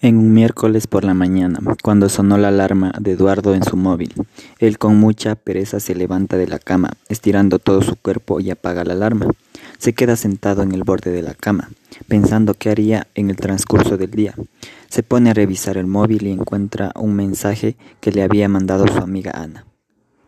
En un miércoles por la mañana, cuando sonó la alarma de Eduardo en su móvil, él con mucha pereza se levanta de la cama, estirando todo su cuerpo y apaga la alarma. Se queda sentado en el borde de la cama, pensando qué haría en el transcurso del día. Se pone a revisar el móvil y encuentra un mensaje que le había mandado su amiga Ana.